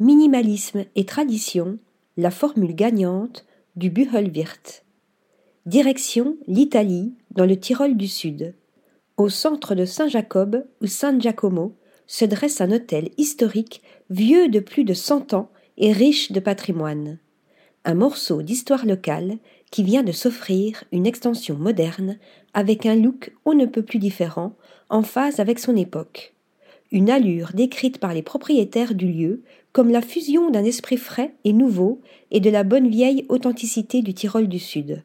Minimalisme et tradition, la formule gagnante du Buchelwirt. Direction l'Italie, dans le Tyrol du Sud. Au centre de Saint-Jacob ou San Giacomo se dresse un hôtel historique vieux de plus de cent ans et riche de patrimoine. Un morceau d'histoire locale qui vient de s'offrir une extension moderne avec un look on ne peut plus différent, en phase avec son époque. Une allure décrite par les propriétaires du lieu comme la fusion d'un esprit frais et nouveau et de la bonne vieille authenticité du Tyrol du Sud.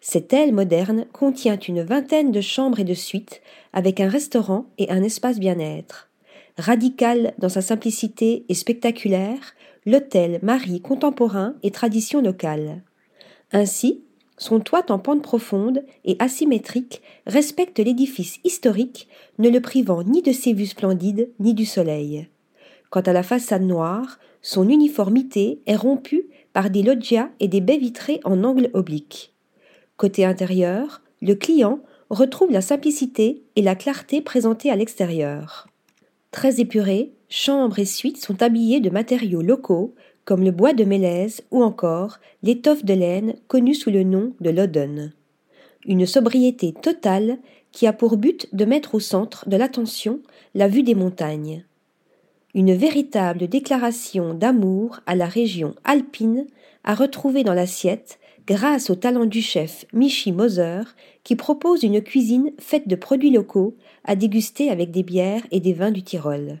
Cette aile moderne contient une vingtaine de chambres et de suites, avec un restaurant et un espace bien-être. Radical dans sa simplicité et spectaculaire, l'hôtel marie contemporain et tradition locale. Ainsi, son toit en pente profonde et asymétrique respecte l'édifice historique, ne le privant ni de ses vues splendides ni du soleil. Quant à la façade noire, son uniformité est rompue par des loggias et des baies vitrées en angle oblique. Côté intérieur, le client retrouve la simplicité et la clarté présentées à l'extérieur. Très épurés, chambres et suites sont habillées de matériaux locaux comme le bois de mélèze ou encore l'étoffe de laine connue sous le nom de loden. Une sobriété totale qui a pour but de mettre au centre de l'attention la vue des montagnes. Une véritable déclaration d'amour à la région alpine à retrouver dans l'assiette grâce au talent du chef Michi Moser qui propose une cuisine faite de produits locaux à déguster avec des bières et des vins du Tyrol.